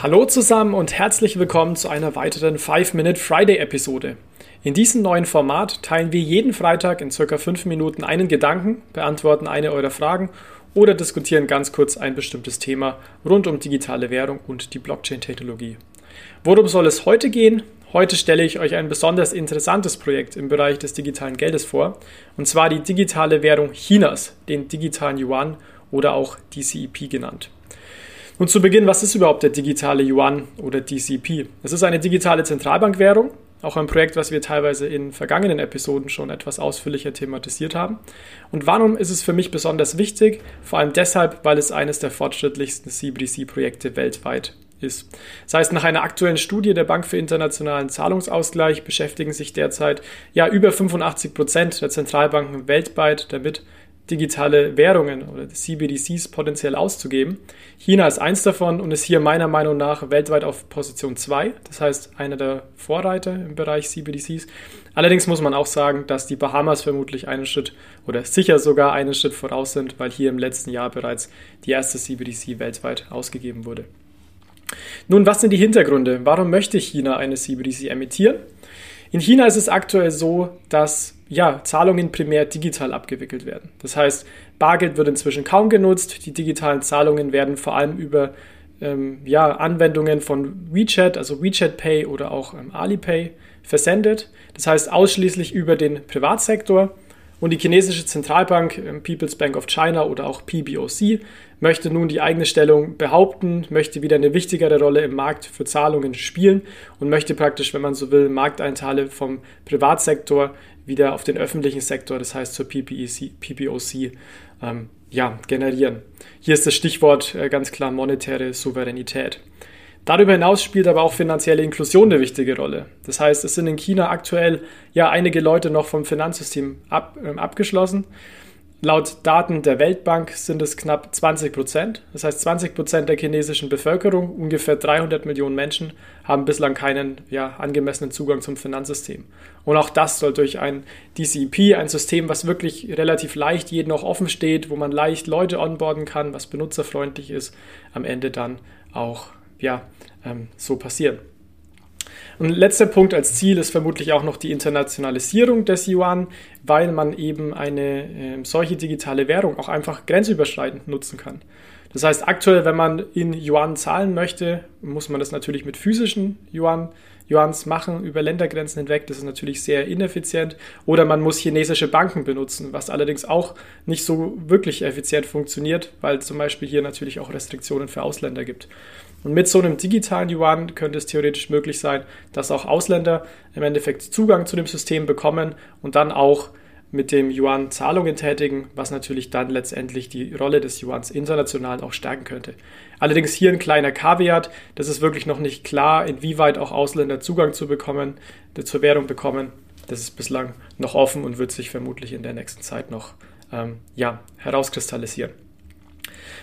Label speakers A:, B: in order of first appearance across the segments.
A: Hallo zusammen und herzlich willkommen zu einer weiteren 5-Minute Friday-Episode. In diesem neuen Format teilen wir jeden Freitag in circa 5 Minuten einen Gedanken, beantworten eine eurer Fragen oder diskutieren ganz kurz ein bestimmtes Thema rund um digitale Währung und die Blockchain-Technologie. Worum soll es heute gehen? Heute stelle ich euch ein besonders interessantes Projekt im Bereich des digitalen Geldes vor, und zwar die digitale Währung Chinas, den digitalen Yuan oder auch DCEP genannt. Und zu Beginn, was ist überhaupt der digitale Yuan oder DCP? Es ist eine digitale Zentralbankwährung, auch ein Projekt, was wir teilweise in vergangenen Episoden schon etwas ausführlicher thematisiert haben. Und warum ist es für mich besonders wichtig? Vor allem deshalb, weil es eines der fortschrittlichsten CBDC-Projekte weltweit ist. Das heißt, nach einer aktuellen Studie der Bank für internationalen Zahlungsausgleich beschäftigen sich derzeit ja über 85 Prozent der Zentralbanken weltweit damit, digitale Währungen oder CBDCs potenziell auszugeben. China ist eins davon und ist hier meiner Meinung nach weltweit auf Position 2, das heißt einer der Vorreiter im Bereich CBDCs. Allerdings muss man auch sagen, dass die Bahamas vermutlich einen Schritt oder sicher sogar einen Schritt voraus sind, weil hier im letzten Jahr bereits die erste CBDC weltweit ausgegeben wurde. Nun, was sind die Hintergründe? Warum möchte China eine CBDC emittieren? In China ist es aktuell so, dass ja, Zahlungen primär digital abgewickelt werden. Das heißt, Bargeld wird inzwischen kaum genutzt. Die digitalen Zahlungen werden vor allem über ähm, ja, Anwendungen von WeChat, also WeChat Pay oder auch ähm, Alipay versendet. Das heißt ausschließlich über den Privatsektor. Und die chinesische Zentralbank, ähm, People's Bank of China oder auch PBOC, möchte nun die eigene Stellung behaupten, möchte wieder eine wichtigere Rolle im Markt für Zahlungen spielen und möchte praktisch, wenn man so will, Markteinteile vom Privatsektor wieder auf den öffentlichen Sektor, das heißt zur PPEC, PPOC, ähm, ja, generieren. Hier ist das Stichwort äh, ganz klar monetäre Souveränität. Darüber hinaus spielt aber auch finanzielle Inklusion eine wichtige Rolle. Das heißt, es sind in China aktuell ja einige Leute noch vom Finanzsystem ab, äh, abgeschlossen. Laut Daten der Weltbank sind es knapp 20 Prozent. Das heißt, 20 Prozent der chinesischen Bevölkerung, ungefähr 300 Millionen Menschen, haben bislang keinen ja, angemessenen Zugang zum Finanzsystem. Und auch das soll durch ein DCP, ein System, was wirklich relativ leicht jedem auch offen steht, wo man leicht Leute onboarden kann, was benutzerfreundlich ist, am Ende dann auch ja, ähm, so passieren. Und letzter Punkt als Ziel ist vermutlich auch noch die Internationalisierung des Yuan, weil man eben eine äh, solche digitale Währung auch einfach grenzüberschreitend nutzen kann. Das heißt, aktuell, wenn man in Yuan zahlen möchte, muss man das natürlich mit physischen Yuan Yuans machen über Ländergrenzen hinweg. Das ist natürlich sehr ineffizient. Oder man muss chinesische Banken benutzen, was allerdings auch nicht so wirklich effizient funktioniert, weil zum Beispiel hier natürlich auch Restriktionen für Ausländer gibt. Und mit so einem digitalen Yuan könnte es theoretisch möglich sein, dass auch Ausländer im Endeffekt Zugang zu dem System bekommen und dann auch mit dem Yuan Zahlungen tätigen, was natürlich dann letztendlich die Rolle des Yuans international auch stärken könnte. Allerdings hier ein kleiner Kaviat, das ist wirklich noch nicht klar, inwieweit auch Ausländer Zugang zu bekommen, zur Währung bekommen. Das ist bislang noch offen und wird sich vermutlich in der nächsten Zeit noch ähm, ja, herauskristallisieren.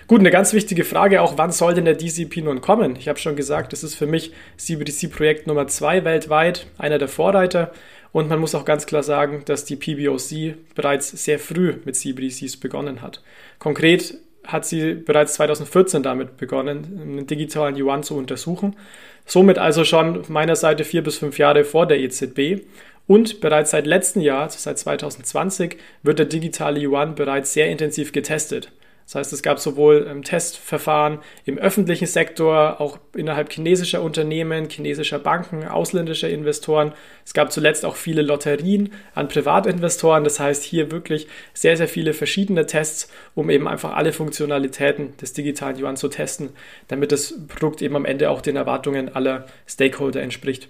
A: Gut, eine ganz wichtige Frage auch, wann soll denn der DCP nun kommen? Ich habe schon gesagt, das ist für mich CBDC-Projekt Nummer zwei weltweit, einer der Vorreiter. Und man muss auch ganz klar sagen, dass die PBOC bereits sehr früh mit CBDCs begonnen hat. Konkret hat sie bereits 2014 damit begonnen, einen digitalen Yuan zu untersuchen. Somit also schon meiner Seite vier bis fünf Jahre vor der EZB. Und bereits seit letztem Jahr, also seit 2020, wird der digitale Yuan bereits sehr intensiv getestet. Das heißt, es gab sowohl ähm, Testverfahren im öffentlichen Sektor, auch innerhalb chinesischer Unternehmen, chinesischer Banken, ausländischer Investoren. Es gab zuletzt auch viele Lotterien an Privatinvestoren. Das heißt, hier wirklich sehr, sehr viele verschiedene Tests, um eben einfach alle Funktionalitäten des digitalen Yuan zu testen, damit das Produkt eben am Ende auch den Erwartungen aller Stakeholder entspricht.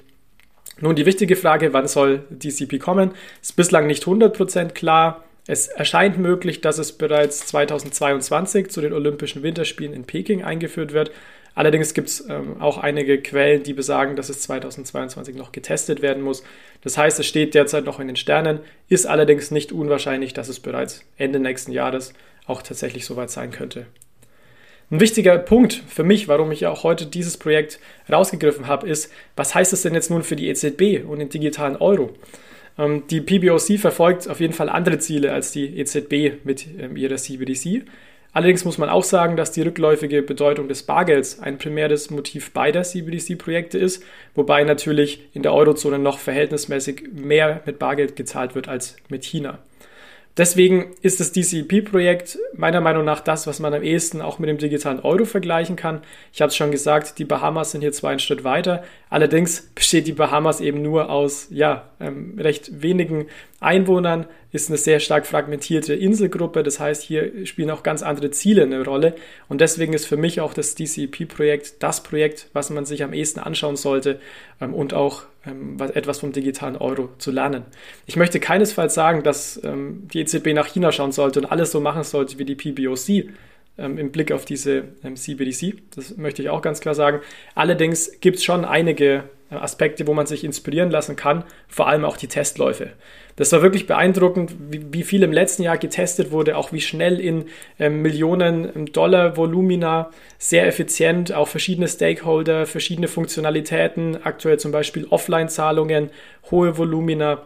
A: Nun, die wichtige Frage, wann soll DCP kommen, ist bislang nicht 100% klar. Es erscheint möglich, dass es bereits 2022 zu den Olympischen Winterspielen in Peking eingeführt wird. Allerdings gibt es ähm, auch einige Quellen, die besagen, dass es 2022 noch getestet werden muss. Das heißt, es steht derzeit noch in den Sternen, ist allerdings nicht unwahrscheinlich, dass es bereits Ende nächsten Jahres auch tatsächlich soweit sein könnte. Ein wichtiger Punkt für mich, warum ich auch heute dieses Projekt rausgegriffen habe, ist, was heißt es denn jetzt nun für die EZB und den digitalen Euro? Ähm, die PBOC verfolgt auf jeden Fall andere Ziele als die EZB mit ähm, ihrer CBDC. Allerdings muss man auch sagen, dass die rückläufige Bedeutung des Bargelds ein primäres Motiv beider CBDC-Projekte ist, wobei natürlich in der Eurozone noch verhältnismäßig mehr mit Bargeld gezahlt wird als mit China. Deswegen ist das DCEP-Projekt meiner Meinung nach das, was man am ehesten auch mit dem digitalen Euro vergleichen kann. Ich habe es schon gesagt, die Bahamas sind hier zwar einen Schritt weiter, allerdings besteht die Bahamas eben nur aus ja, ähm, recht wenigen Einwohnern, ist eine sehr stark fragmentierte Inselgruppe. Das heißt, hier spielen auch ganz andere Ziele eine Rolle. Und deswegen ist für mich auch das DCEP-Projekt das Projekt, was man sich am ehesten anschauen sollte ähm, und auch ähm, etwas vom digitalen Euro zu lernen. Ich möchte keinesfalls sagen, dass ähm, die EZB nach China schauen sollte und alles so machen sollte wie die PBOC ähm, im Blick auf diese ähm, CBDC. Das möchte ich auch ganz klar sagen. Allerdings gibt es schon einige äh, Aspekte, wo man sich inspirieren lassen kann, vor allem auch die Testläufe. Das war wirklich beeindruckend, wie, wie viel im letzten Jahr getestet wurde, auch wie schnell in ähm, Millionen ähm, Dollar Volumina sehr effizient, auch verschiedene Stakeholder, verschiedene Funktionalitäten, aktuell zum Beispiel Offline-Zahlungen, hohe Volumina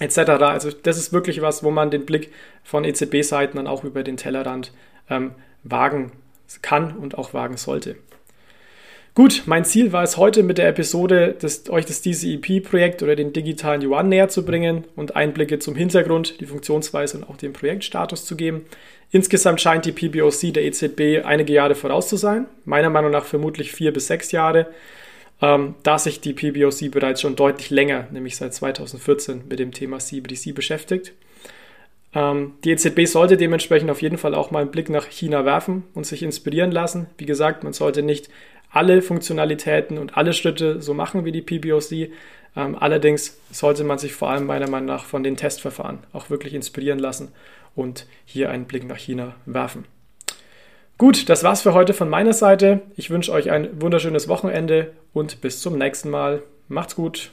A: etc. Also das ist wirklich was, wo man den Blick von EZB-Seiten dann auch über den Tellerrand ähm, wagen kann und auch wagen sollte. Gut, mein Ziel war es heute mit der Episode, das, euch das DCEP-Projekt oder den digitalen Yuan näher zu bringen und Einblicke zum Hintergrund, die Funktionsweise und auch den Projektstatus zu geben. Insgesamt scheint die PBOC der EZB einige Jahre voraus zu sein, meiner Meinung nach vermutlich vier bis sechs Jahre, ähm, da sich die PBOC bereits schon deutlich länger, nämlich seit 2014, mit dem Thema CBDC beschäftigt. Ähm, die EZB sollte dementsprechend auf jeden Fall auch mal einen Blick nach China werfen und sich inspirieren lassen. Wie gesagt, man sollte nicht alle Funktionalitäten und alle Schritte so machen wie die PBOC. Ähm, allerdings sollte man sich vor allem meiner Meinung nach von den Testverfahren auch wirklich inspirieren lassen und hier einen Blick nach China werfen. Gut, das war's für heute von meiner Seite. Ich wünsche euch ein wunderschönes Wochenende und bis zum nächsten Mal. Macht's gut.